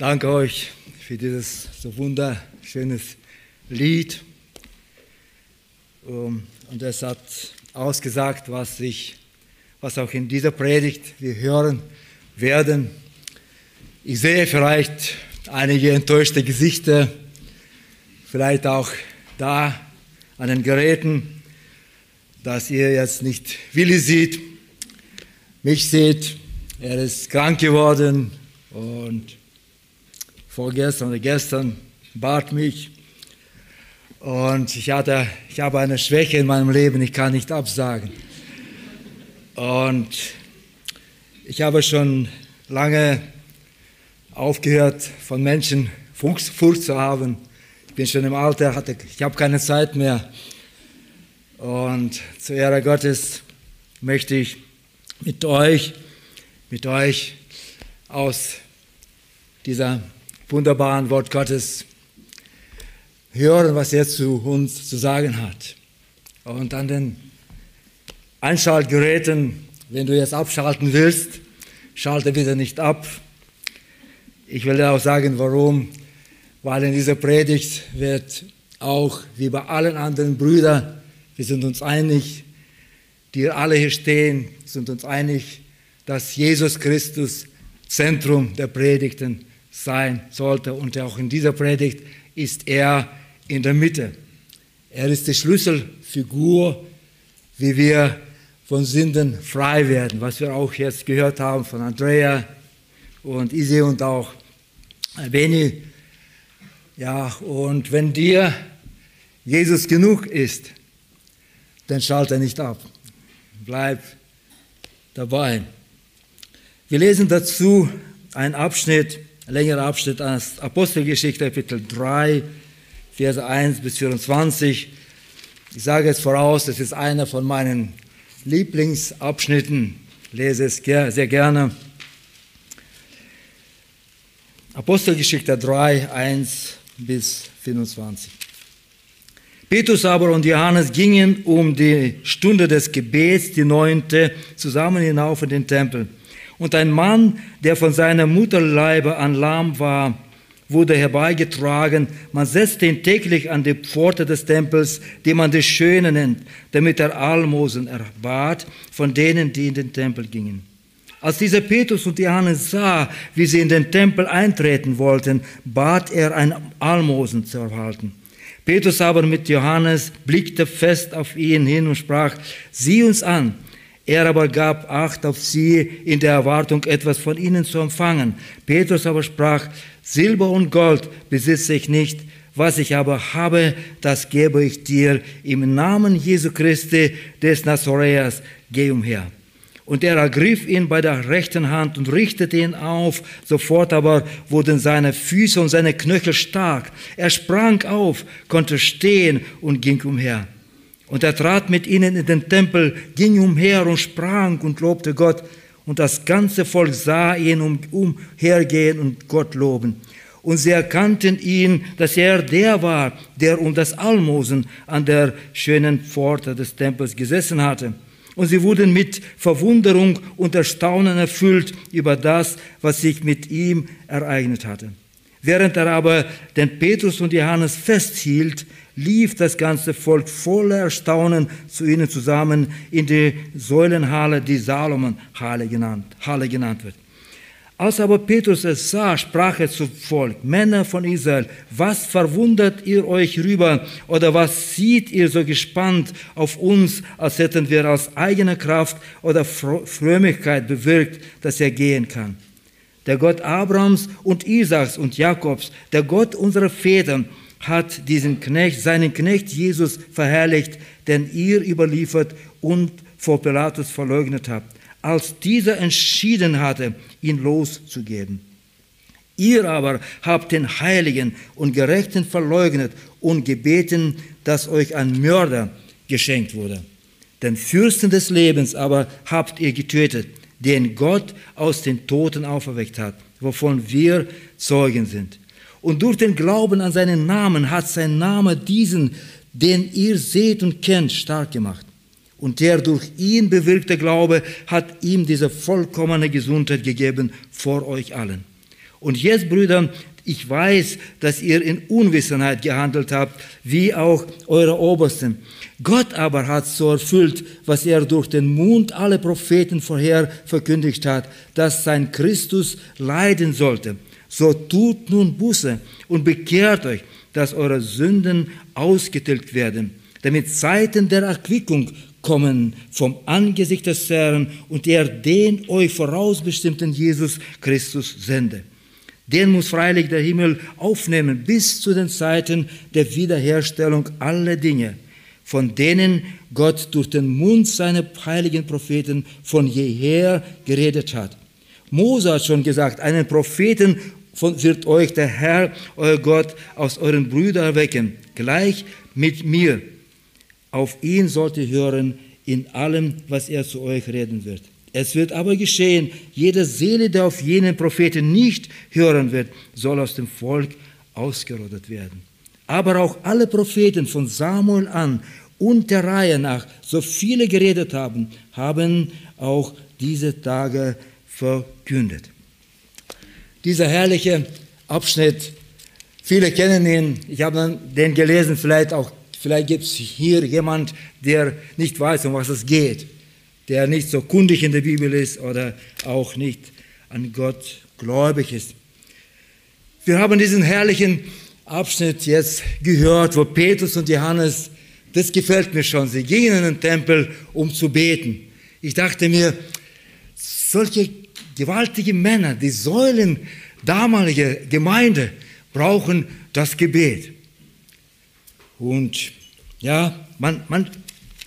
Danke euch für dieses so wunderschönes Lied. Ähm, und es hat ausgesagt, was ich, was auch in dieser Predigt wir hören werden. Ich sehe vielleicht einige enttäuschte Gesichter, vielleicht auch da an den Geräten, dass ihr jetzt nicht Willi sieht, mich seht. Er ist krank geworden und vorgestern oder gestern bat mich. Und ich, hatte, ich habe eine Schwäche in meinem Leben, ich kann nicht absagen. Und ich habe schon lange aufgehört, von Menschen Furcht zu haben. Ich bin schon im Alter, hatte, ich habe keine Zeit mehr. Und zur Ehre Gottes möchte ich mit euch, mit euch aus dieser wunderbaren Wort Gottes hören, was er zu uns zu sagen hat. Und an den Einschaltgeräten, wenn du jetzt abschalten willst, schalte bitte nicht ab. Ich will dir auch sagen, warum. Weil in dieser Predigt wird auch, wie bei allen anderen Brüdern, wir sind uns einig, die alle hier stehen, sind uns einig, dass Jesus Christus Zentrum der Predigten sein sollte. Und auch in dieser Predigt ist er in der Mitte. Er ist die Schlüsselfigur, wie wir von Sünden frei werden, was wir auch jetzt gehört haben von Andrea und Isi und auch Beni. Ja, und wenn dir Jesus genug ist, dann schalte nicht ab. Bleib dabei. Wir lesen dazu einen Abschnitt, längerer Abschnitt aus Apostelgeschichte, Kapitel 3, Verse 1 bis 24. Ich sage jetzt voraus, das ist einer von meinen Lieblingsabschnitten, lese es sehr gerne. Apostelgeschichte 3, 1 bis 24. Petrus aber und Johannes gingen um die Stunde des Gebets, die neunte, zusammen hinauf in den Tempel. Und ein Mann, der von seiner Mutterleibe an lahm war, wurde herbeigetragen. Man setzte ihn täglich an die Pforte des Tempels, die man die Schöne nennt, damit er Almosen erbat von denen, die in den Tempel gingen. Als dieser Petrus und Johannes sah, wie sie in den Tempel eintreten wollten, bat er ein Almosen zu erhalten. Petrus aber mit Johannes blickte fest auf ihn hin und sprach, sieh uns an. Er aber gab Acht auf sie in der Erwartung, etwas von ihnen zu empfangen. Petrus aber sprach, Silber und Gold besitze ich nicht, was ich aber habe, das gebe ich dir. Im Namen Jesu Christi des Nazareas, geh umher. Und er ergriff ihn bei der rechten Hand und richtete ihn auf. Sofort aber wurden seine Füße und seine Knöchel stark. Er sprang auf, konnte stehen und ging umher. Und er trat mit ihnen in den Tempel, ging umher und sprang und lobte Gott. Und das ganze Volk sah ihn umhergehen und Gott loben. Und sie erkannten ihn, dass er der war, der um das Almosen an der schönen Pforte des Tempels gesessen hatte. Und sie wurden mit Verwunderung und Erstaunen erfüllt über das, was sich mit ihm ereignet hatte. Während er aber den Petrus und Johannes festhielt, lief das ganze Volk voller Erstaunen zu ihnen zusammen in die Säulenhalle, die Salomon-Halle genannt, Halle genannt wird. Als aber Petrus es sah, sprach er zu Volk, Männer von Israel, was verwundert ihr euch rüber oder was sieht ihr so gespannt auf uns, als hätten wir aus eigener Kraft oder Frömmigkeit bewirkt, dass er gehen kann? Der Gott Abrahams und Isaaks und Jakobs, der Gott unserer Väter, hat diesen Knecht, seinen Knecht Jesus verherrlicht, den ihr überliefert und vor Pilatus verleugnet habt als dieser entschieden hatte, ihn loszugeben. Ihr aber habt den Heiligen und Gerechten verleugnet und gebeten, dass euch ein Mörder geschenkt wurde. Den Fürsten des Lebens aber habt ihr getötet, den Gott aus den Toten auferweckt hat, wovon wir Zeugen sind. Und durch den Glauben an seinen Namen hat sein Name diesen, den ihr seht und kennt, stark gemacht. Und der durch ihn bewirkte Glaube hat ihm diese vollkommene Gesundheit gegeben vor euch allen. Und jetzt, Brüder, ich weiß, dass ihr in Unwissenheit gehandelt habt, wie auch eure Obersten. Gott aber hat so erfüllt, was er durch den Mund aller Propheten vorher verkündigt hat, dass sein Christus leiden sollte. So tut nun Buße und bekehrt euch, dass eure Sünden ausgetilgt werden, damit Zeiten der Erquickung kommen vom Angesicht des Herrn und er den euch vorausbestimmten Jesus Christus sende. Den muss freilich der Himmel aufnehmen bis zu den Zeiten der Wiederherstellung aller Dinge, von denen Gott durch den Mund seiner heiligen Propheten von jeher geredet hat. Mose hat schon gesagt, einen Propheten wird euch der Herr, euer Gott, aus euren Brüdern erwecken, gleich mit mir. Auf ihn sollt ihr hören in allem, was er zu euch reden wird. Es wird aber geschehen, jede Seele, der auf jenen Propheten nicht hören wird, soll aus dem Volk ausgerottet werden. Aber auch alle Propheten von Samuel an und der Reihe nach, so viele geredet haben, haben auch diese Tage verkündet. Dieser herrliche Abschnitt, viele kennen ihn, ich habe den gelesen, vielleicht vielleicht gibt es hier jemand, der nicht weiß, um was es geht der nicht so kundig in der Bibel ist oder auch nicht an Gott gläubig ist. Wir haben diesen herrlichen Abschnitt jetzt gehört, wo Petrus und Johannes, das gefällt mir schon, sie gingen in den Tempel, um zu beten. Ich dachte mir, solche gewaltige Männer, die Säulen damaliger Gemeinde, brauchen das Gebet. Und ja, man, man,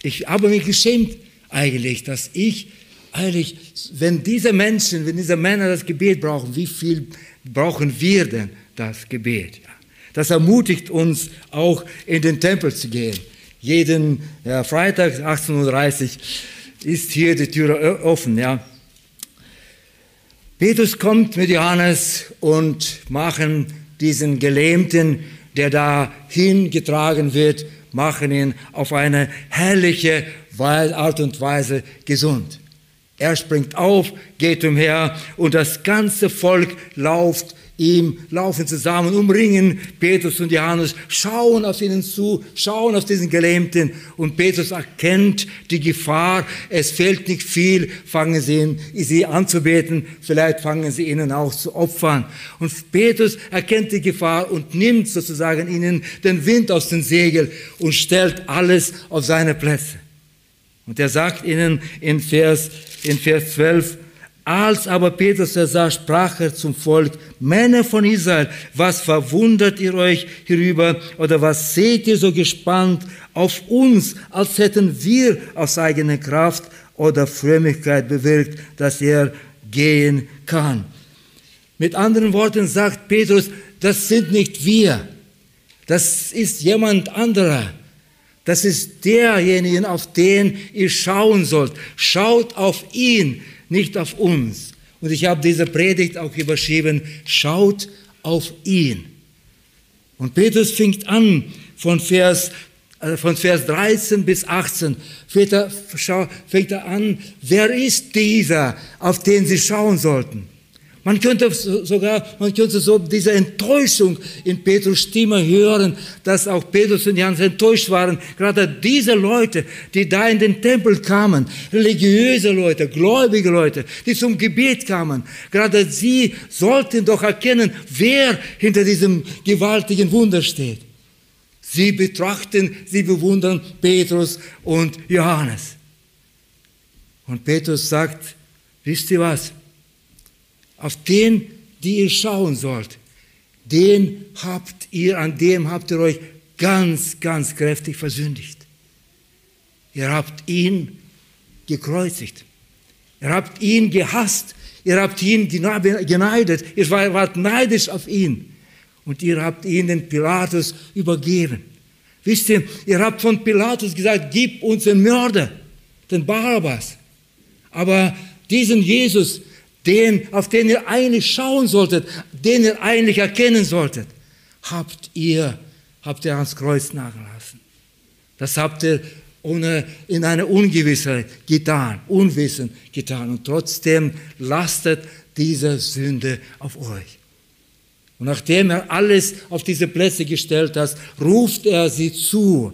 ich habe mich geschämt, eigentlich, dass ich eigentlich, wenn diese Menschen, wenn diese Männer das Gebet brauchen, wie viel brauchen wir denn das Gebet? Das ermutigt uns auch in den Tempel zu gehen. Jeden ja, Freitag 18.30 Uhr ist hier die Tür offen. Ja. Petrus kommt mit Johannes und machen diesen Gelähmten, der da hingetragen wird, machen ihn auf eine herrliche Art und Weise gesund. Er springt auf, geht umher und das ganze Volk lauft ihm, laufen zusammen, umringen Petrus und Johannes, schauen auf ihnen zu, schauen auf diesen Gelähmten und Petrus erkennt die Gefahr, es fehlt nicht viel, fangen sie, ihn, sie anzubeten, vielleicht fangen sie ihnen auch zu opfern. Und Petrus erkennt die Gefahr und nimmt sozusagen ihnen den Wind aus den Segeln und stellt alles auf seine Plätze. Und er sagt ihnen in Vers, in Vers 12, als aber Petrus er sah, sprach er zum Volk, Männer von Israel, was verwundert ihr euch hierüber oder was seht ihr so gespannt auf uns, als hätten wir aus eigener Kraft oder Frömmigkeit bewirkt, dass er gehen kann. Mit anderen Worten sagt Petrus, das sind nicht wir, das ist jemand anderer. Das ist derjenige, auf den ihr schauen sollt. Schaut auf ihn, nicht auf uns. Und ich habe diese Predigt auch überschrieben, schaut auf ihn. Und Petrus fängt an von Vers, äh, von Vers 13 bis 18, fängt er, fängt er an, wer ist dieser, auf den sie schauen sollten? Man könnte sogar, man könnte so diese Enttäuschung in Petrus Stimme hören, dass auch Petrus und Johannes enttäuscht waren. Gerade diese Leute, die da in den Tempel kamen, religiöse Leute, gläubige Leute, die zum Gebet kamen, gerade sie sollten doch erkennen, wer hinter diesem gewaltigen Wunder steht. Sie betrachten, sie bewundern Petrus und Johannes. Und Petrus sagt, wisst ihr was? Auf den, die ihr schauen sollt, den habt ihr, an dem habt ihr euch ganz, ganz kräftig versündigt. Ihr habt ihn gekreuzigt. Ihr habt ihn gehasst. Ihr habt ihn geneidet. Ihr wart neidisch auf ihn. Und ihr habt ihn den Pilatus übergeben. Wisst ihr, ihr habt von Pilatus gesagt, gib uns den Mörder, den Barabbas. Aber diesen Jesus, den, auf den ihr eigentlich schauen solltet, den ihr eigentlich erkennen solltet, habt ihr, habt ihr ans Kreuz nachgelassen. Das habt ihr ohne, in einer Ungewissheit getan, Unwissen getan. Und trotzdem lastet diese Sünde auf euch. Und nachdem er alles auf diese Plätze gestellt hat, ruft er sie zu,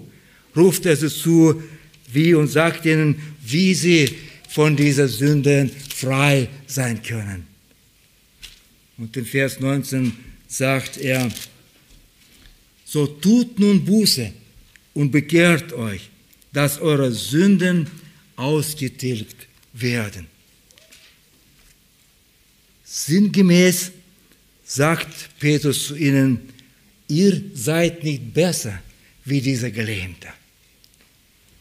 ruft er sie zu, wie und sagt ihnen, wie sie von dieser Sünde frei sein können. Und in Vers 19 sagt er, so tut nun Buße und bekehrt euch, dass eure Sünden ausgetilgt werden. Sinngemäß sagt Petrus zu ihnen, ihr seid nicht besser wie dieser Gelähmte.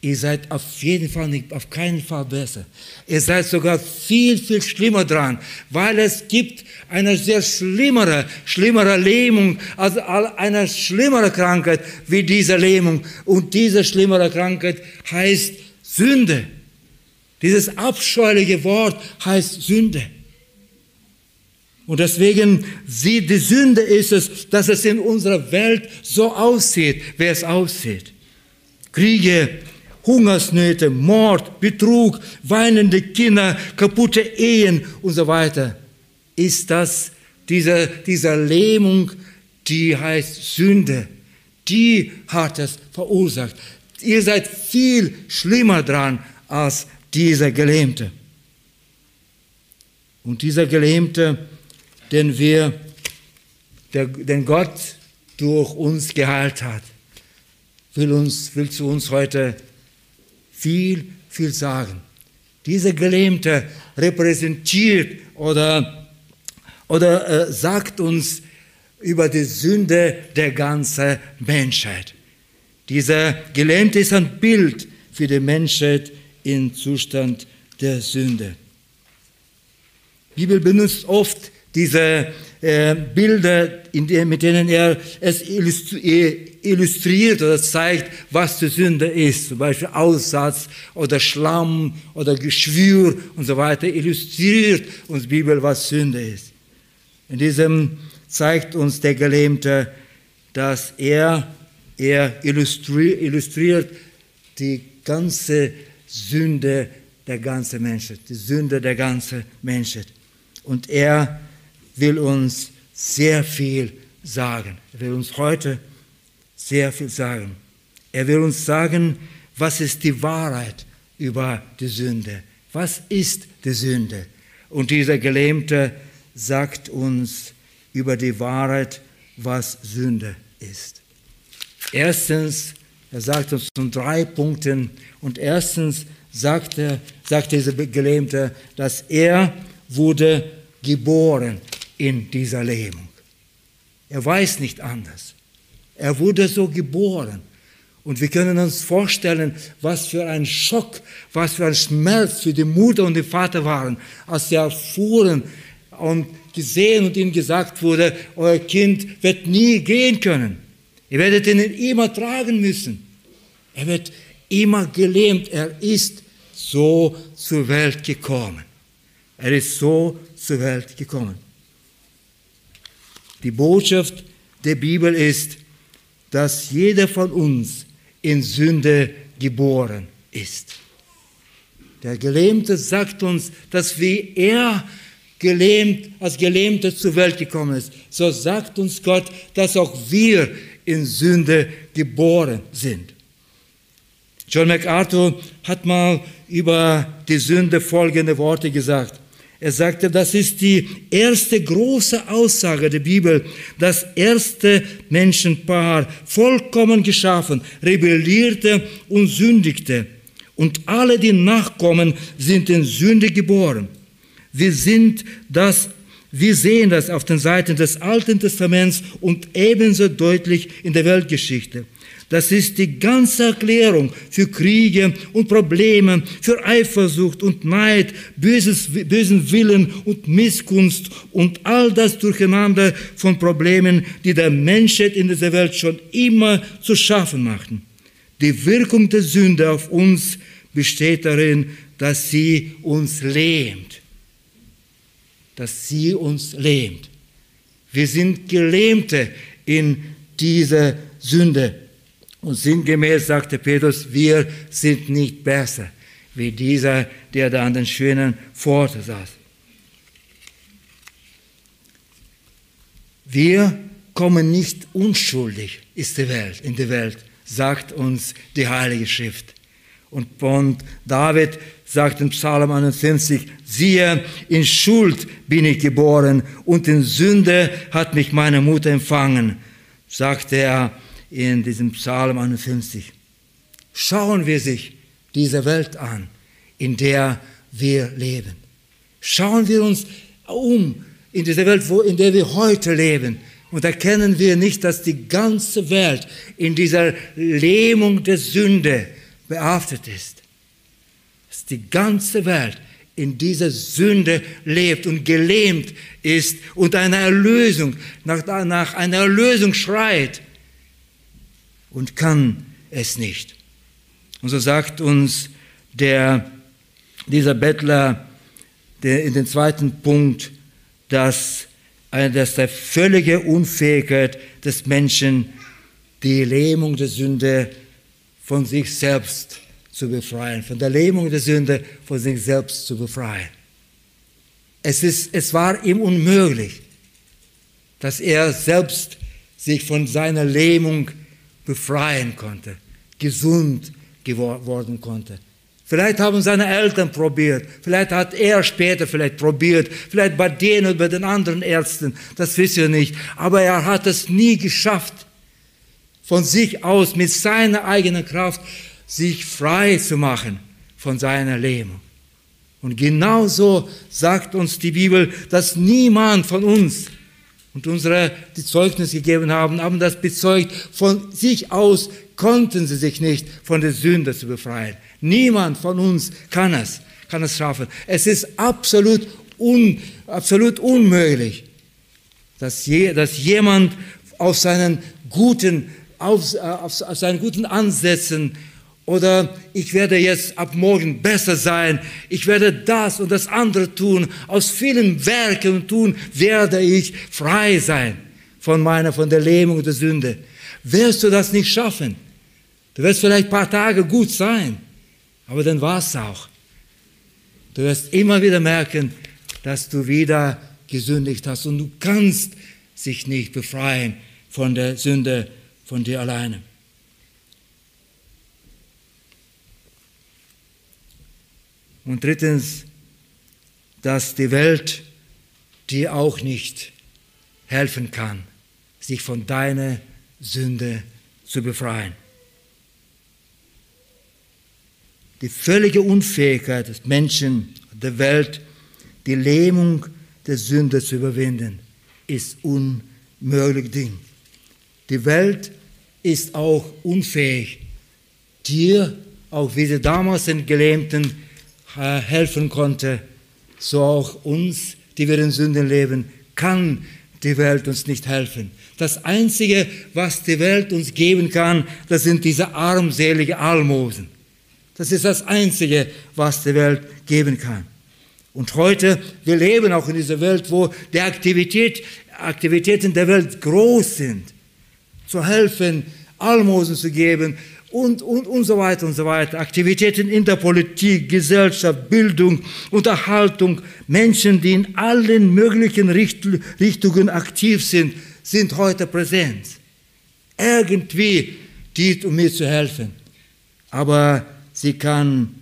Ihr seid auf jeden Fall nicht, auf keinen Fall besser. Ihr seid sogar viel, viel schlimmer dran, weil es gibt eine sehr schlimmere, schlimmere Lähmung, also eine schlimmere Krankheit wie diese Lähmung. Und diese schlimmere Krankheit heißt Sünde. Dieses abscheuliche Wort heißt Sünde. Und deswegen sieht die Sünde ist es, dass es in unserer Welt so aussieht, wie es aussieht. Kriege, Hungersnöte, Mord, Betrug, weinende Kinder, kaputte Ehen und so weiter. Ist das diese, diese Lähmung, die heißt Sünde, die hat es verursacht. Ihr seid viel schlimmer dran als dieser Gelähmte. Und dieser Gelähmte, den wir, der, den Gott durch uns geheilt hat, will, uns, will zu uns heute viel, viel sagen. Dieser Gelähmte repräsentiert oder, oder äh, sagt uns über die Sünde der ganzen Menschheit. Dieser Gelähmte ist ein Bild für die Menschheit im Zustand der Sünde. Die Bibel benutzt oft diese äh, Bilder, der, mit denen er es illustriert oder zeigt, was die Sünde ist. Zum Beispiel Aussatz oder Schlamm oder Geschwür und so weiter. Illustriert uns die Bibel, was Sünde ist. In diesem zeigt uns der Gelähmte, dass er, er illustriert, illustriert die ganze Sünde der ganzen Menschheit, die Sünde der ganzen Menschheit. Und er will uns sehr viel sagen. Er will uns heute sehr viel sagen. Er will uns sagen, was ist die Wahrheit über die Sünde? Was ist die Sünde? Und dieser Gelähmte sagt uns über die Wahrheit, was Sünde ist. Erstens, er sagt uns in drei Punkten. Und erstens sagt, er, sagt dieser Gelähmte, dass er wurde geboren in dieser Lähmung. Er weiß nicht anders. Er wurde so geboren. Und wir können uns vorstellen, was für ein Schock, was für ein Schmerz für die Mutter und den Vater waren, als sie erfuhren und gesehen und ihnen gesagt wurde, euer Kind wird nie gehen können. Ihr werdet ihn immer tragen müssen. Er wird immer gelähmt. Er ist so zur Welt gekommen. Er ist so zur Welt gekommen. Die Botschaft der Bibel ist, dass jeder von uns in Sünde geboren ist. Der Gelähmte sagt uns, dass wie er gelähmt, als Gelähmter zur Welt gekommen ist, so sagt uns Gott, dass auch wir in Sünde geboren sind. John MacArthur hat mal über die Sünde folgende Worte gesagt. Er sagte, das ist die erste große Aussage der Bibel. Das erste Menschenpaar, vollkommen geschaffen, rebellierte und sündigte. Und alle, die nachkommen, sind in Sünde geboren. Wir sind das wir sehen das auf den Seiten des Alten Testaments und ebenso deutlich in der Weltgeschichte. Das ist die ganze Erklärung für Kriege und Probleme, für Eifersucht und Neid, böses, bösen Willen und Missgunst und all das Durcheinander von Problemen, die der Menschheit in dieser Welt schon immer zu schaffen machten. Die Wirkung der Sünde auf uns besteht darin, dass sie uns lähmt. Dass sie uns lähmt. Wir sind Gelähmte in dieser Sünde. Und sinngemäß sagte Petrus, wir sind nicht besser wie dieser, der da an den schönen Pforte saß. Wir kommen nicht unschuldig ist die Welt, in die Welt, sagt uns die Heilige Schrift. Und, David sagt in Psalm 51, siehe, in Schuld bin ich geboren und in Sünde hat mich meine Mutter empfangen, sagt er in diesem Psalm 51. Schauen wir sich diese Welt an, in der wir leben. Schauen wir uns um in dieser Welt, in der wir heute leben. Und erkennen wir nicht, dass die ganze Welt in dieser Lähmung der Sünde behaftet ist. Dass die ganze Welt in dieser Sünde lebt und gelähmt ist und eine Erlösung, nach, nach einer Erlösung schreit und kann es nicht. Und so sagt uns der, dieser Bettler der in den zweiten Punkt, dass, dass der völlige Unfähigkeit des Menschen die Lähmung der Sünde von sich selbst zu befreien, von der Lähmung der Sünde von sich selbst zu befreien. Es, ist, es war ihm unmöglich, dass er selbst sich von seiner Lähmung befreien konnte, gesund geworden konnte. Vielleicht haben seine Eltern probiert, vielleicht hat er später vielleicht probiert, vielleicht bei denen und bei den anderen Ärzten, das wissen wir nicht. Aber er hat es nie geschafft, von sich aus mit seiner eigenen Kraft sich frei zu machen von seiner Lähmung. Und genauso sagt uns die Bibel, dass niemand von uns und unsere, die Zeugnis gegeben haben, haben das bezeugt, von sich aus konnten sie sich nicht von der Sünde zu befreien. Niemand von uns kann es, kann es schaffen. Es ist absolut, un, absolut unmöglich, dass, je, dass jemand auf seinen guten, auf, auf, auf seinen guten Ansätzen oder ich werde jetzt ab morgen besser sein, ich werde das und das andere tun, aus vielen Werken tun, werde ich frei sein von meiner, von der Lähmung der Sünde. Wirst du das nicht schaffen? Du wirst vielleicht ein paar Tage gut sein, aber dann war es auch. Du wirst immer wieder merken, dass du wieder gesündigt hast und du kannst sich nicht befreien von der Sünde von dir alleine. Und drittens, dass die Welt dir auch nicht helfen kann, sich von deiner Sünde zu befreien. die völlige Unfähigkeit des Menschen, der Welt, die Lähmung der Sünde zu überwinden, ist unmöglich Ding. Die Welt ist auch unfähig, dir, auch wie sie damals den Gelähmten äh, helfen konnte, so auch uns, die wir in Sünden leben, kann die Welt uns nicht helfen. Das Einzige, was die Welt uns geben kann, das sind diese armselige Almosen. Das ist das Einzige, was die Welt geben kann. Und heute, wir leben auch in dieser Welt, wo die Aktivität, Aktivitäten der Welt groß sind. Zu helfen, Almosen zu geben und, und, und so weiter und so weiter. Aktivitäten in der Politik, Gesellschaft, Bildung, Unterhaltung. Menschen, die in allen möglichen Richtungen aktiv sind, sind heute präsent. Irgendwie dient, um mir zu helfen. Aber sie kann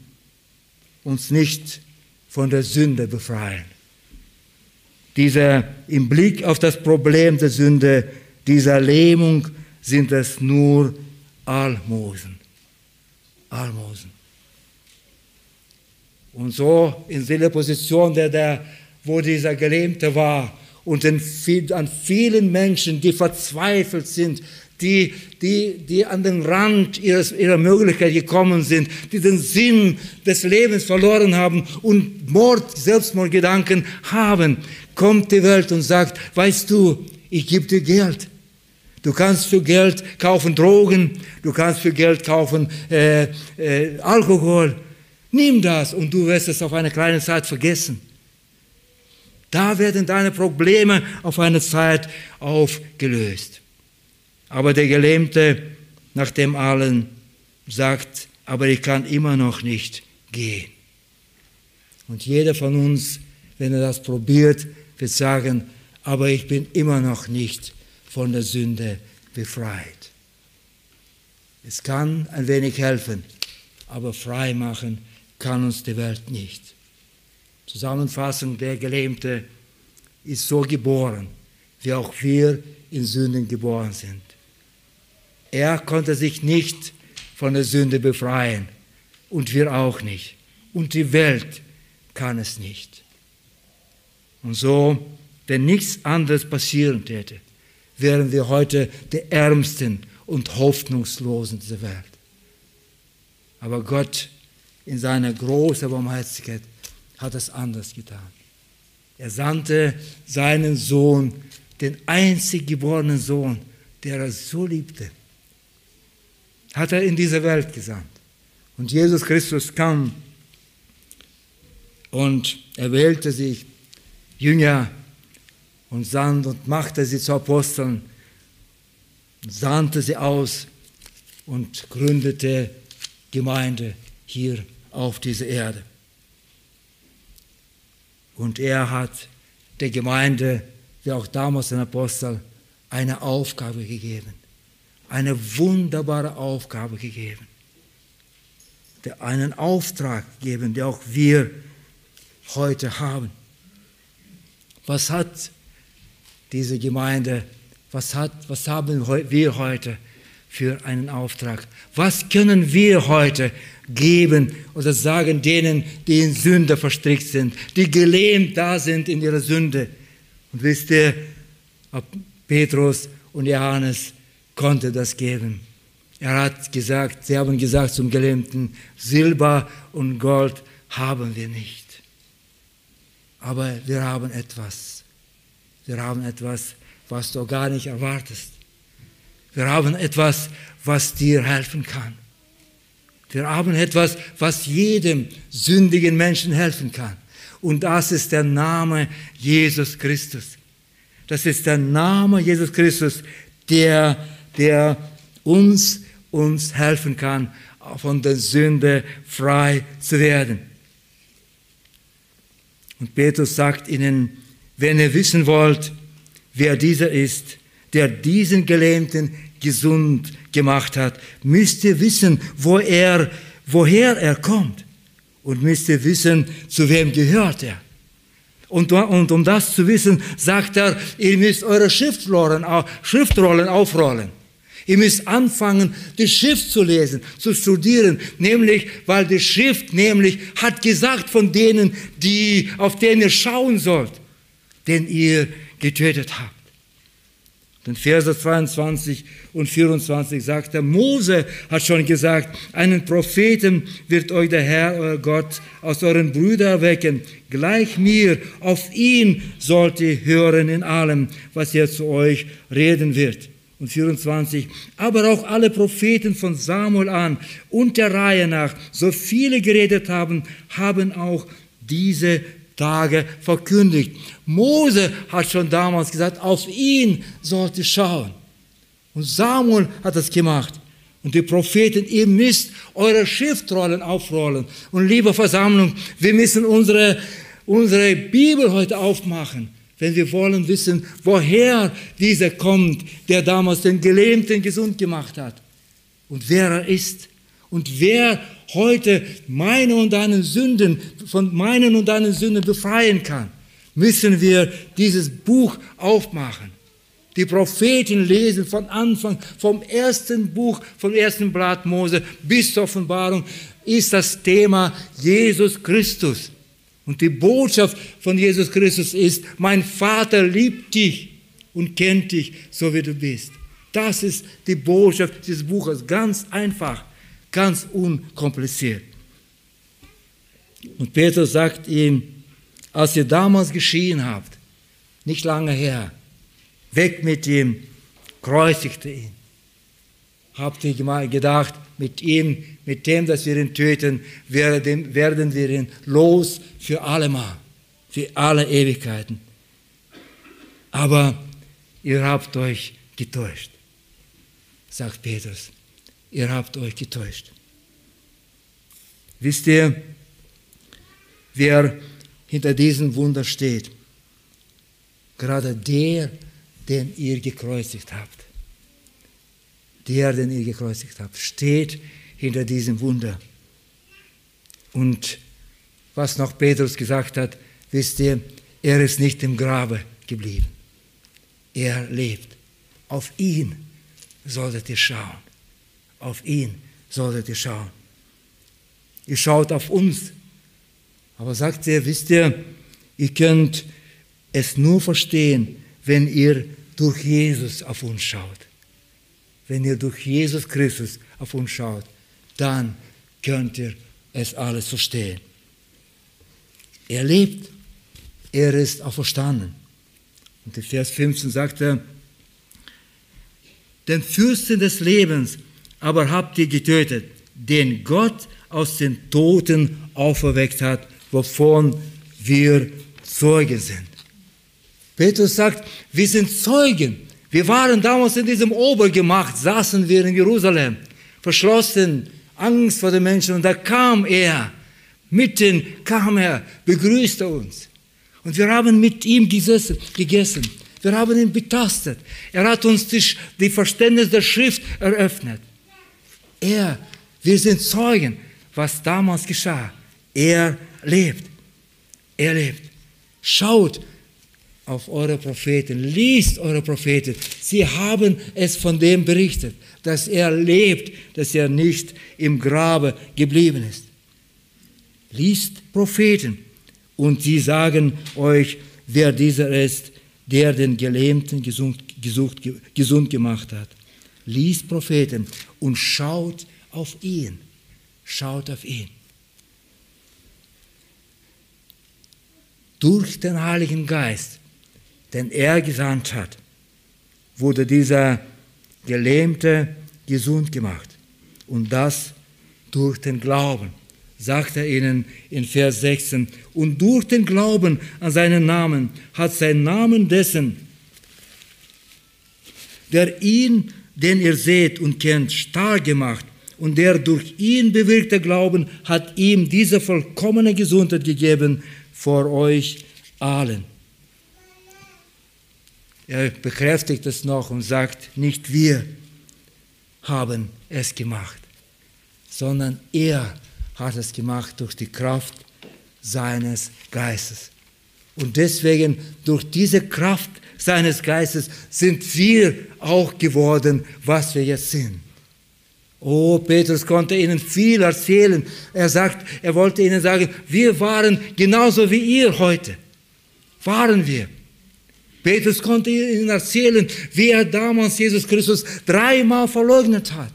uns nicht von der Sünde befreien. Dieser, Im Blick auf das Problem der Sünde, dieser Lähmung sind es nur Almosen. Almosen. Und so in dieser Position, der, der, wo dieser Gelähmte war und an vielen Menschen, die verzweifelt sind, die, die, die an den Rand ihres, ihrer Möglichkeit gekommen sind, die den Sinn des Lebens verloren haben und Mord, Selbstmordgedanken haben, kommt die Welt und sagt, weißt du, ich gebe dir Geld. Du kannst für Geld kaufen Drogen, du kannst für Geld kaufen äh, äh, Alkohol. Nimm das und du wirst es auf eine kleine Zeit vergessen. Da werden deine Probleme auf eine Zeit aufgelöst. Aber der Gelähmte nach dem allen sagt, aber ich kann immer noch nicht gehen. Und jeder von uns, wenn er das probiert, wird sagen, aber ich bin immer noch nicht von der Sünde befreit. Es kann ein wenig helfen, aber frei machen kann uns die Welt nicht. Zusammenfassung, der Gelähmte ist so geboren, wie auch wir in Sünden geboren sind. Er konnte sich nicht von der Sünde befreien und wir auch nicht. Und die Welt kann es nicht. Und so, wenn nichts anderes passieren täte, wären wir heute die Ärmsten und Hoffnungslosen dieser Welt. Aber Gott in seiner großen Barmherzigkeit hat es anders getan. Er sandte seinen Sohn, den einzig geborenen Sohn, der er so liebte, hat er in diese Welt gesandt. Und Jesus Christus kam und er wählte sich Jünger und sandte und machte sie zu Aposteln, sandte sie aus und gründete Gemeinde hier auf dieser Erde. Und er hat der Gemeinde, wie auch damals den Apostel, eine Aufgabe gegeben. Eine wunderbare Aufgabe gegeben. Einen Auftrag gegeben, der auch wir heute haben. Was hat diese Gemeinde, was, hat, was haben wir heute für einen Auftrag? Was können wir heute geben oder sagen denen, die in Sünde verstrickt sind, die gelähmt da sind in ihrer Sünde? Und wisst ihr, Petrus und Johannes konnte das geben. Er hat gesagt, sie haben gesagt zum Gelähmten, Silber und Gold haben wir nicht. Aber wir haben etwas. Wir haben etwas, was du gar nicht erwartest. Wir haben etwas, was dir helfen kann. Wir haben etwas, was jedem sündigen Menschen helfen kann. Und das ist der Name Jesus Christus. Das ist der Name Jesus Christus, der, der uns, uns helfen kann, von der Sünde frei zu werden. Und Petrus sagt ihnen, wenn ihr wissen wollt, wer dieser ist, der diesen Gelähmten gesund gemacht hat, müsst ihr wissen, wo er, woher er kommt. Und müsst ihr wissen, zu wem gehört er. Und, und um das zu wissen, sagt er, ihr müsst eure Schriftrollen, Schriftrollen aufrollen. Ihr müsst anfangen, die Schrift zu lesen, zu studieren, nämlich, weil die Schrift nämlich hat gesagt von denen, die, auf denen ihr schauen sollt, den ihr getötet habt. In Verse 22 und 24 sagt er, Mose hat schon gesagt, einen Propheten wird euch der Herr, euer Gott, aus euren Brüdern erwecken. Gleich mir, auf ihn sollt ihr hören in allem, was er zu euch reden wird. Und 24, aber auch alle Propheten von Samuel an und der Reihe nach, so viele geredet haben, haben auch diese Tage verkündigt. Mose hat schon damals gesagt, auf ihn sollt ihr schauen. Und Samuel hat das gemacht. Und die Propheten, ihr müsst eure Schriftrollen aufrollen. Und liebe Versammlung, wir müssen unsere, unsere Bibel heute aufmachen, wenn wir wollen wissen, woher dieser kommt, der damals den Gelähmten gesund gemacht hat. Und wer er ist. Und wer heute meine und deinen Sünden, von meinen und deinen Sünden befreien kann, müssen wir dieses Buch aufmachen. Die Propheten lesen von Anfang, vom ersten Buch, vom ersten Blatt Mose bis zur Offenbarung, ist das Thema Jesus Christus. Und die Botschaft von Jesus Christus ist, mein Vater liebt dich und kennt dich, so wie du bist. Das ist die Botschaft dieses Buches, ganz einfach. Ganz unkompliziert. Und Petrus sagt ihm, als ihr damals geschehen habt, nicht lange her, weg mit ihm, kreuzigte ihn. Habt ihr gedacht, mit ihm, mit dem, dass wir ihn töten, werden, werden wir ihn los für allemal, für alle Ewigkeiten. Aber ihr habt euch getäuscht, sagt Petrus ihr habt euch getäuscht. Wisst ihr, wer hinter diesem Wunder steht? Gerade der, den ihr gekreuzigt habt. Der, den ihr gekreuzigt habt, steht hinter diesem Wunder. Und was noch Petrus gesagt hat, wisst ihr, er ist nicht im Grabe geblieben. Er lebt. Auf ihn solltet ihr schauen. Auf ihn solltet ihr schauen. Ihr schaut auf uns. Aber sagt er, wisst ihr, ihr könnt es nur verstehen, wenn ihr durch Jesus auf uns schaut. Wenn ihr durch Jesus Christus auf uns schaut, dann könnt ihr es alles verstehen. Er lebt, er ist auferstanden. Und in Vers 15 sagt er, den Fürsten des Lebens aber habt ihr getötet, den Gott aus den Toten auferweckt hat, wovon wir Zeugen sind. Petrus sagt, wir sind Zeugen. Wir waren damals in diesem Obergemacht, saßen wir in Jerusalem, verschlossen, Angst vor den Menschen. Und da kam er, mitten kam er, begrüßte uns. Und wir haben mit ihm gesessen, gegessen. Wir haben ihn betastet. Er hat uns die, Verständnis der Schrift eröffnet. Er, wir sind Zeugen, was damals geschah. Er lebt. Er lebt. Schaut auf eure Propheten, liest eure Propheten. Sie haben es von dem berichtet, dass er lebt, dass er nicht im Grabe geblieben ist. Liest Propheten und sie sagen euch, wer dieser ist, der den Gelähmten gesund, gesucht, gesund gemacht hat. Liest Propheten und schaut auf ihn. Schaut auf ihn. Durch den Heiligen Geist, den er gesandt hat, wurde dieser Gelähmte gesund gemacht. Und das durch den Glauben, sagt er ihnen in Vers 16. Und durch den Glauben an seinen Namen hat sein Namen dessen, der ihn, den ihr seht und kennt, stark gemacht. Und der durch ihn bewirkte Glauben hat ihm diese vollkommene Gesundheit gegeben vor euch allen. Er bekräftigt es noch und sagt, nicht wir haben es gemacht, sondern er hat es gemacht durch die Kraft seines Geistes. Und deswegen, durch diese Kraft seines Geistes, sind wir auch geworden, was wir jetzt sind. Oh, Petrus konnte ihnen viel erzählen. Er sagt, er wollte ihnen sagen, wir waren genauso wie ihr heute. Waren wir. Petrus konnte ihnen erzählen, wie er damals Jesus Christus dreimal verleugnet hat.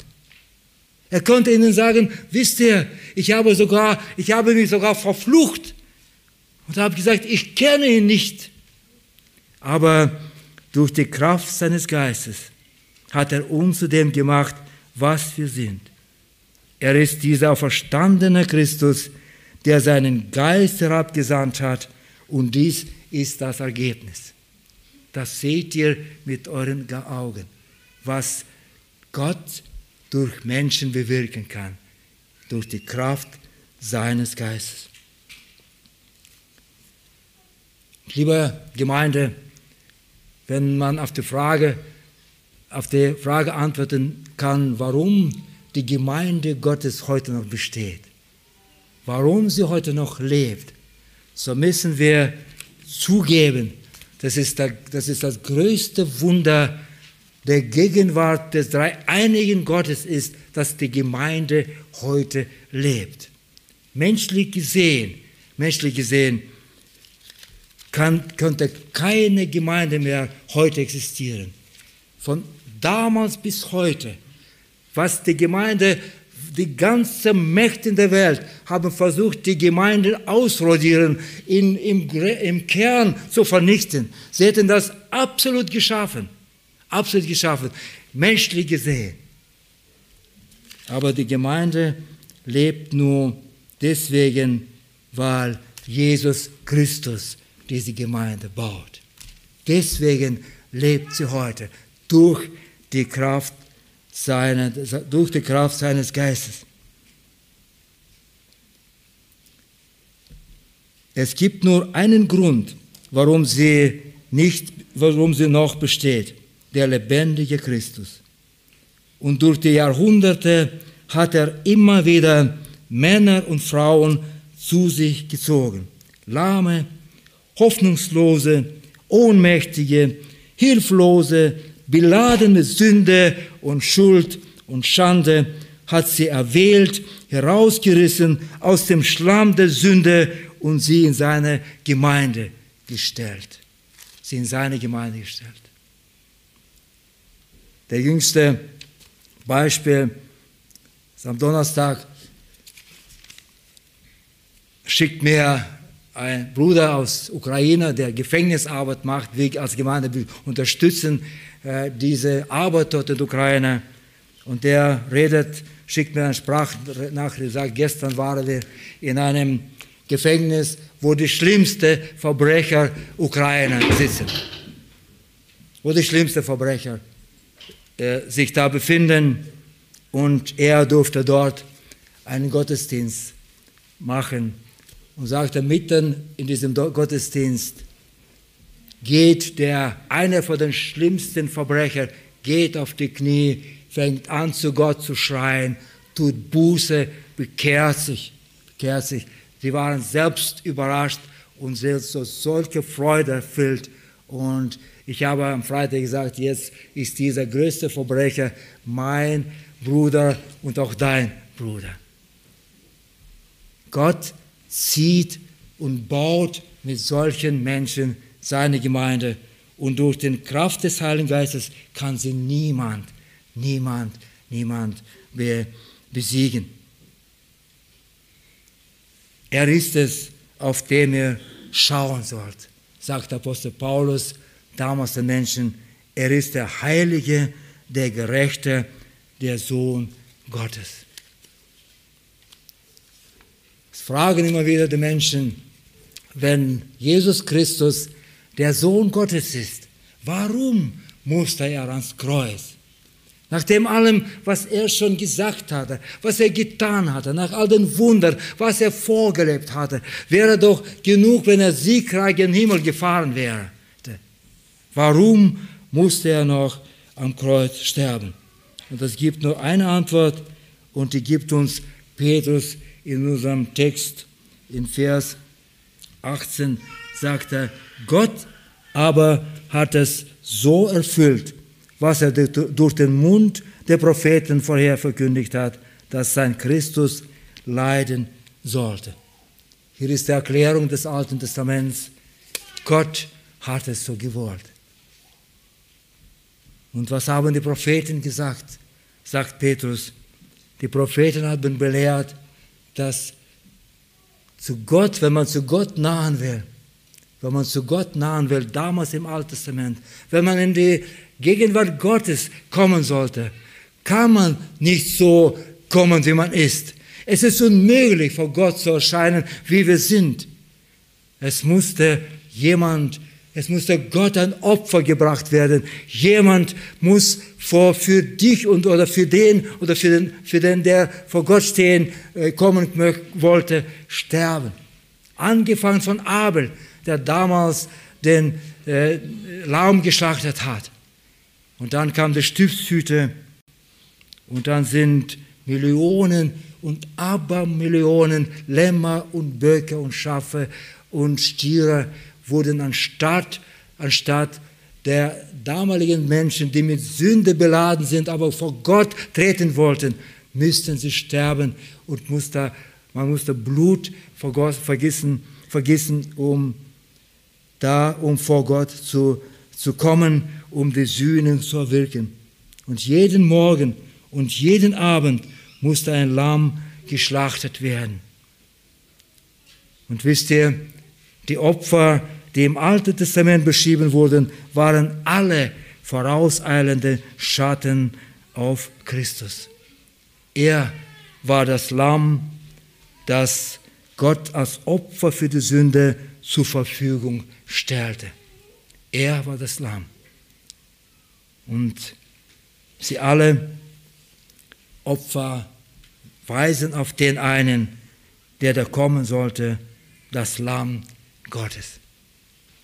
Er konnte ihnen sagen, wisst ihr, ich habe sogar, ich habe mich sogar verflucht und habe gesagt, ich kenne ihn nicht. Aber durch die Kraft seines Geistes hat er uns zu dem gemacht, was wir sind. Er ist dieser verstandene Christus, der seinen Geist herabgesandt hat und dies ist das Ergebnis. Das seht ihr mit euren Augen, was Gott durch Menschen bewirken kann, durch die Kraft seines Geistes. Liebe Gemeinde, wenn man auf die Frage, auf die Frage antworten kann, warum die Gemeinde Gottes heute noch besteht, warum sie heute noch lebt, so müssen wir zugeben, das ist, der, das ist das größte Wunder der Gegenwart des dreieinigen Gottes ist, dass die Gemeinde heute lebt. Menschlich gesehen, menschlich gesehen, kann, könnte keine Gemeinde mehr heute existieren. Von damals bis heute, was die Gemeinde, die ganze Mächte in der Welt haben versucht, die Gemeinde ausrodieren, in, im, im Kern zu vernichten. Sie hätten das absolut geschaffen. Absolut geschaffen. Menschlich gesehen. Aber die Gemeinde lebt nur deswegen, weil Jesus Christus diese Gemeinde baut. Deswegen lebt sie heute durch die Kraft, seiner, durch die Kraft seines Geistes. Es gibt nur einen Grund, warum sie nicht, warum sie noch besteht. Der lebendige Christus. Und durch die Jahrhunderte hat er immer wieder Männer und Frauen zu sich gezogen. Lahme, hoffnungslose, ohnmächtige, hilflose, beladene Sünde und Schuld und Schande hat sie erwählt, herausgerissen aus dem Schlamm der Sünde und sie in seine Gemeinde gestellt. Sie in seine Gemeinde gestellt. Der jüngste Beispiel ist am Donnerstag schickt mir ein Bruder aus Ukraine, der Gefängnisarbeit macht, wir als Gemeinde unterstützen äh, diese Arbeit dort in der Ukraine. Und der redet, schickt mir eine Sprachnachricht, sagt, gestern waren wir in einem Gefängnis, wo die schlimmsten Verbrecher Ukraine sitzen. Wo die schlimmsten Verbrecher äh, sich da befinden. Und er durfte dort einen Gottesdienst machen und sagte mitten in diesem Gottesdienst, geht der, einer von den schlimmsten Verbrecher, geht auf die Knie, fängt an zu Gott zu schreien, tut Buße, bekehrt sich, bekehrt sich. Sie waren selbst überrascht und so solche Freude erfüllt. Und ich habe am Freitag gesagt, jetzt ist dieser größte Verbrecher mein Bruder und auch dein Bruder. Gott zieht und baut mit solchen Menschen seine Gemeinde. Und durch die Kraft des Heiligen Geistes kann sie niemand, niemand, niemand besiegen. Er ist es, auf den ihr schauen sollt, sagt Apostel Paulus damals den Menschen. Er ist der Heilige, der Gerechte, der Sohn Gottes. Es fragen immer wieder die Menschen, wenn Jesus Christus der Sohn Gottes ist, warum musste er ans Kreuz? Nach dem allem, was er schon gesagt hatte, was er getan hatte, nach all den Wundern, was er vorgelebt hatte, wäre doch genug, wenn er siegreich in den Himmel gefahren wäre. Warum musste er noch am Kreuz sterben? Und es gibt nur eine Antwort und die gibt uns Petrus in unserem Text in Vers 18 sagt er, Gott aber hat es so erfüllt, was er durch den Mund der Propheten vorher verkündigt hat, dass sein Christus leiden sollte. Hier ist die Erklärung des Alten Testaments. Gott hat es so gewollt. Und was haben die Propheten gesagt? Sagt Petrus. Die Propheten haben belehrt, dass zu Gott, wenn man zu Gott nahen will, wenn man zu Gott nahen will, damals im Alten Testament, wenn man in die Gegenwart Gottes kommen sollte, kann man nicht so kommen, wie man ist. Es ist unmöglich, vor Gott zu erscheinen, wie wir sind. Es musste jemand, es musste Gott ein Opfer gebracht werden. Jemand muss vor, für dich und, oder für den oder für den, für den, der vor Gott stehen äh, kommen wollte, sterben. Angefangen von Abel, der damals den äh, Laum geschlachtet hat. Und dann kam der Stiftshüter und dann sind Millionen und Abermillionen Lämmer und Böcke und Schafe und Stiere wurden anstatt, anstatt der damaligen Menschen, die mit Sünde beladen sind, aber vor Gott treten wollten, müssten sie sterben und musste, man musste Blut vergießen, vergießen um um vor Gott zu, zu kommen, um die Sühnen zu erwirken. Und jeden Morgen und jeden Abend musste ein Lamm geschlachtet werden. Und wisst ihr, die Opfer, die im Alten Testament beschrieben wurden, waren alle vorauseilende Schatten auf Christus. Er war das Lamm, das Gott als Opfer für die Sünde zur Verfügung stellte. Er war das Lamm. Und sie alle Opfer weisen auf den einen, der da kommen sollte, das Lamm Gottes.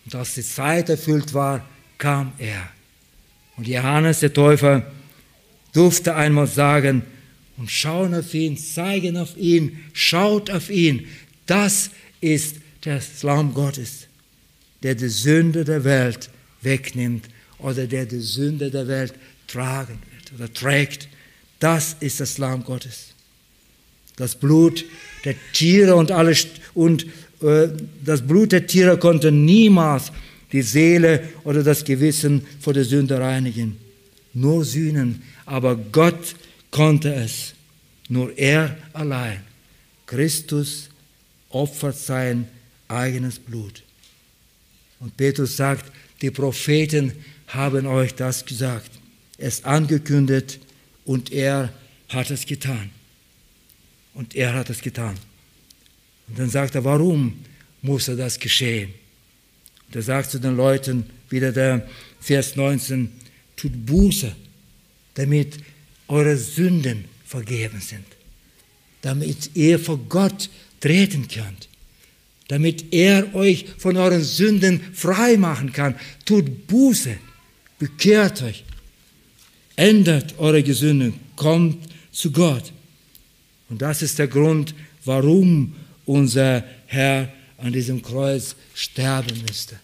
Und als die Zeit erfüllt war, kam er. Und Johannes der Täufer durfte einmal sagen, und schauen auf ihn, zeigen auf ihn, schaut auf ihn. Das ist der Lamm Gottes, der die Sünde der Welt wegnimmt oder der die Sünde der Welt tragen wird oder trägt. Das ist das Lamm Gottes. Das Blut der Tiere und alles und das Blut der Tiere konnte niemals die Seele oder das Gewissen vor der Sünde reinigen. Nur Sühnen, aber Gott konnte es. Nur er allein. Christus opfert sein eigenes Blut. Und Petrus sagt, die Propheten haben euch das gesagt, es angekündigt und er hat es getan. Und er hat es getan. Und dann sagt er, warum muss er das geschehen? Und er sagt zu den Leuten, wieder der Vers 19, tut Buße, damit eure Sünden vergeben sind, damit ihr vor Gott treten könnt, damit er euch von euren Sünden frei machen kann. Tut Buße, bekehrt euch, ändert eure Gesünden, kommt zu Gott. Und das ist der Grund, warum unser Herr an diesem Kreuz sterben müsste.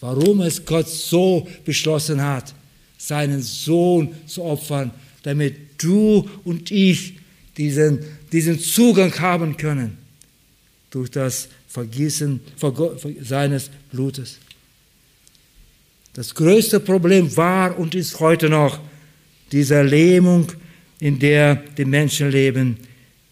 Warum es Gott so beschlossen hat, seinen Sohn zu opfern, damit du und ich diesen, diesen Zugang haben können durch das Vergießen seines Blutes. Das größte Problem war und ist heute noch diese Lähmung, in der die Menschen leben,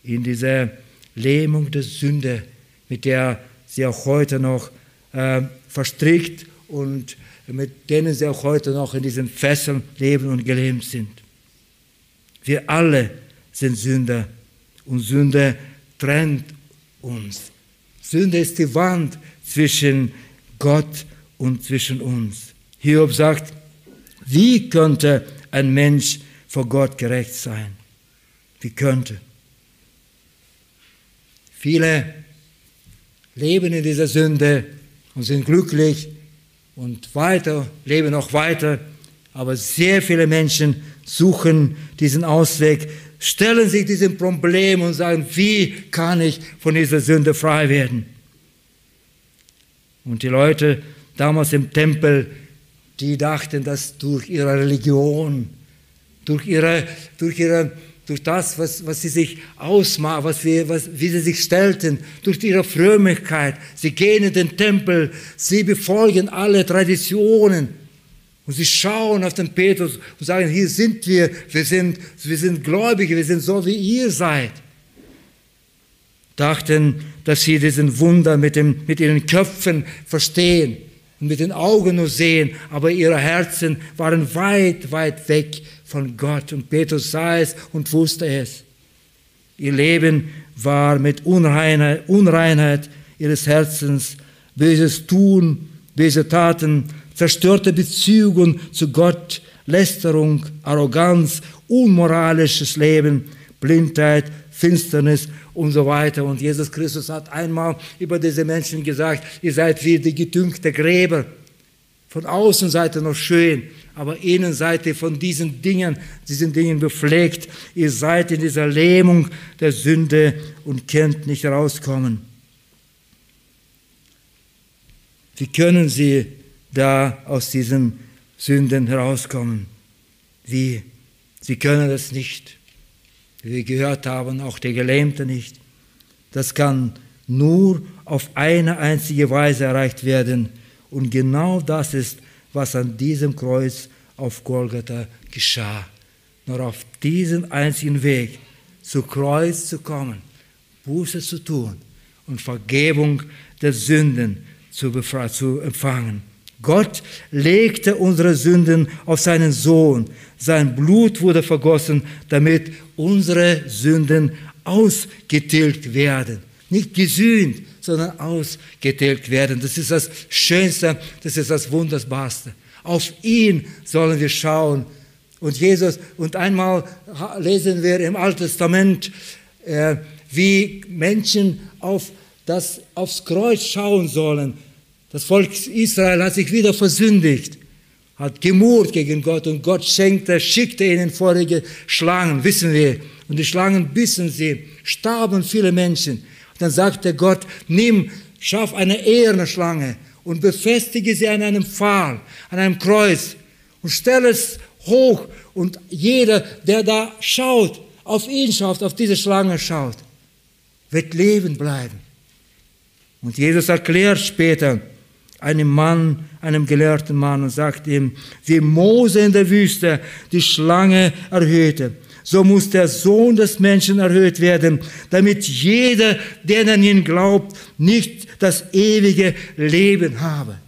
in dieser Lähmung der Sünde, mit der sie auch heute noch äh, verstrickt und mit denen sie auch heute noch in diesen Fesseln leben und gelähmt sind. Wir alle sind Sünder und Sünde trennt uns. Sünde ist die Wand zwischen Gott und zwischen uns. Hiob sagt, wie könnte ein Mensch vor Gott gerecht sein? Wie könnte? Viele leben in dieser Sünde und sind glücklich und weiter, leben noch weiter, aber sehr viele Menschen suchen diesen Ausweg, stellen sich diesem Problem und sagen, wie kann ich von dieser Sünde frei werden? Und die Leute damals im Tempel, die dachten, dass durch ihre Religion, durch ihre, durch ihre durch das, was, was sie sich ausmachen, was wir, was, wie sie sich stellten, durch ihre Frömmigkeit. Sie gehen in den Tempel, sie befolgen alle Traditionen. Und sie schauen auf den Petrus und sagen, hier sind wir, wir sind, wir sind Gläubige, wir sind so, wie ihr seid. Dachten, dass sie diesen Wunder mit, dem, mit ihren Köpfen verstehen und mit den Augen nur sehen, aber ihre Herzen waren weit, weit weg von Gott. Und Petrus sah es und wusste es. Ihr Leben war mit Unreinheit, Unreinheit ihres Herzens, böses Tun, böse Taten, zerstörte Beziehungen zu Gott, Lästerung, Arroganz, unmoralisches Leben, Blindheit, Finsternis und so weiter. Und Jesus Christus hat einmal über diese Menschen gesagt, ihr seid wie die getünkte Gräber. Von außen seid ihr noch schön, aber innen seid ihr von diesen Dingen, diesen Dingen bepflegt. Ihr seid in dieser Lähmung der Sünde und könnt nicht rauskommen. Wie können sie da aus diesen Sünden herauskommen. Wie? Sie können es nicht. Wie wir gehört haben, auch der Gelähmte nicht. Das kann nur auf eine einzige Weise erreicht werden. Und genau das ist, was an diesem Kreuz auf Golgatha geschah. Nur auf diesen einzigen Weg zu Kreuz zu kommen, Buße zu tun und Vergebung der Sünden zu, zu empfangen. Gott legte unsere Sünden auf seinen Sohn. Sein Blut wurde vergossen, damit unsere Sünden ausgetilgt werden. Nicht gesühnt, sondern ausgetilgt werden. Das ist das Schönste, das ist das Wunderbarste. Auf ihn sollen wir schauen. Und Jesus, und einmal lesen wir im Alten Testament, äh, wie Menschen auf das, aufs Kreuz schauen sollen Das Volk Israel hat sich wieder versündigt, hat gemurrt gegen Gott und Gott schenkte, schickte ihnen vorige Schlangen, wissen wir. Und die Schlangen bissen sie, starben viele Menschen. Dann sagte Gott, nimm, schaff eine eherne Schlange und befestige sie an einem Pfahl, an einem Kreuz und stell es hoch und jeder, der da schaut, auf ihn schaut, auf diese Schlange schaut, wird leben bleiben. Und Jesus erklärt später einem Mann, einem gelehrten Mann und sagt ihm, wie Mose in der Wüste die Schlange erhöhte, so muss der Sohn des Menschen erhöht werden, damit jeder, der an ihn glaubt, nicht das ewige Leben habe.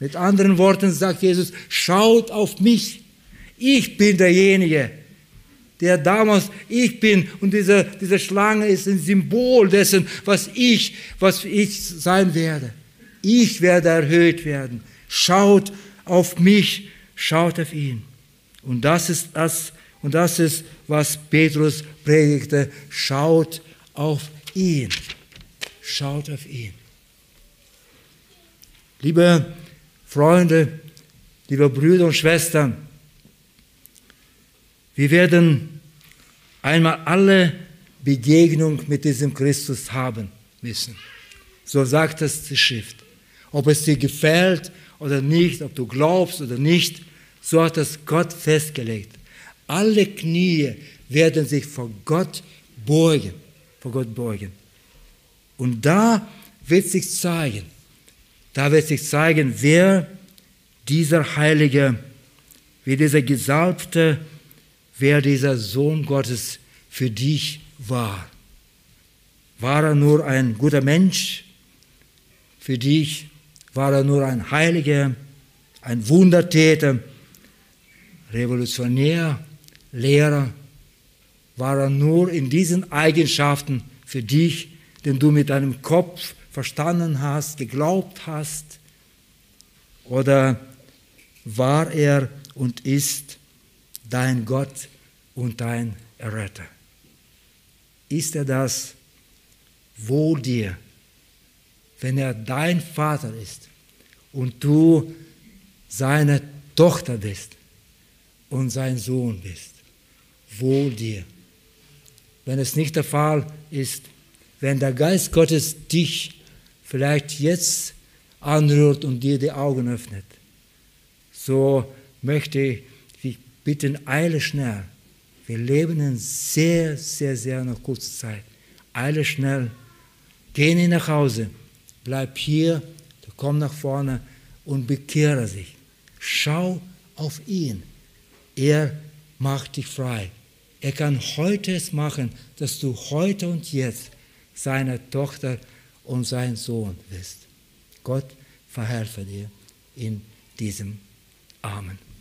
Mit anderen Worten sagt Jesus, schaut auf mich. Ich bin derjenige, der damals ich bin und diese, diese Schlange ist ein Symbol dessen, was ich, was ich sein werde. Ich werde erhöht werden. Schaut auf mich, schaut auf ihn. Und das ist das, und das ist, was Petrus predigte. Schaut auf ihn. Schaut auf ihn. Liebe Freunde, liebe Brüder und Schwestern, wir werden einmal alle Begegnung mit diesem Christus haben müssen. So sagt es die Schrift. Ob es dir gefällt oder nicht, ob du glaubst oder nicht, so hat es Gott festgelegt. Alle Knie werden sich vor Gott beugen, vor Gott beugen. Und da wird sich zeigen, da wird sich zeigen, wer dieser Heilige, wie dieser Gesalbte wer dieser Sohn Gottes für dich war. War er nur ein guter Mensch für dich? War er nur ein Heiliger, ein Wundertäter, Revolutionär, Lehrer? War er nur in diesen Eigenschaften für dich, den du mit deinem Kopf verstanden hast, geglaubt hast? Oder war er und ist dein Gott und dein Erretter. Ist er das wohl dir, wenn er dein Vater ist und du seine Tochter bist und sein Sohn bist? Wohl dir. Wenn es nicht der Fall ist, wenn der Geist Gottes dich vielleicht jetzt anrührt und dir die Augen öffnet, so möchte ich dich bitten, eile schnell wir leben in sehr, sehr, sehr noch kurzer Zeit. Eile schnell. Geh nicht nach Hause. Bleib hier, komm nach vorne und bekehre sich. Schau auf ihn. Er macht dich frei. Er kann heute es machen, dass du heute und jetzt seine Tochter und sein Sohn bist. Gott verhelfe dir in diesem Amen.